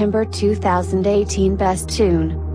September 2018 Best Tune.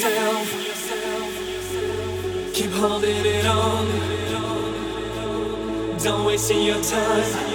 Yourself. Keep holding it on. Don't waste your time.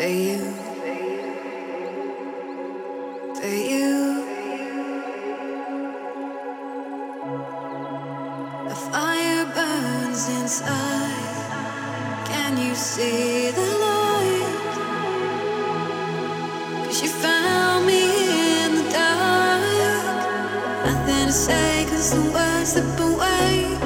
Say you. Say you. The fire burns inside. Can you see the light? Cause you found me in the dark. Nothing to say, cause the words slip away.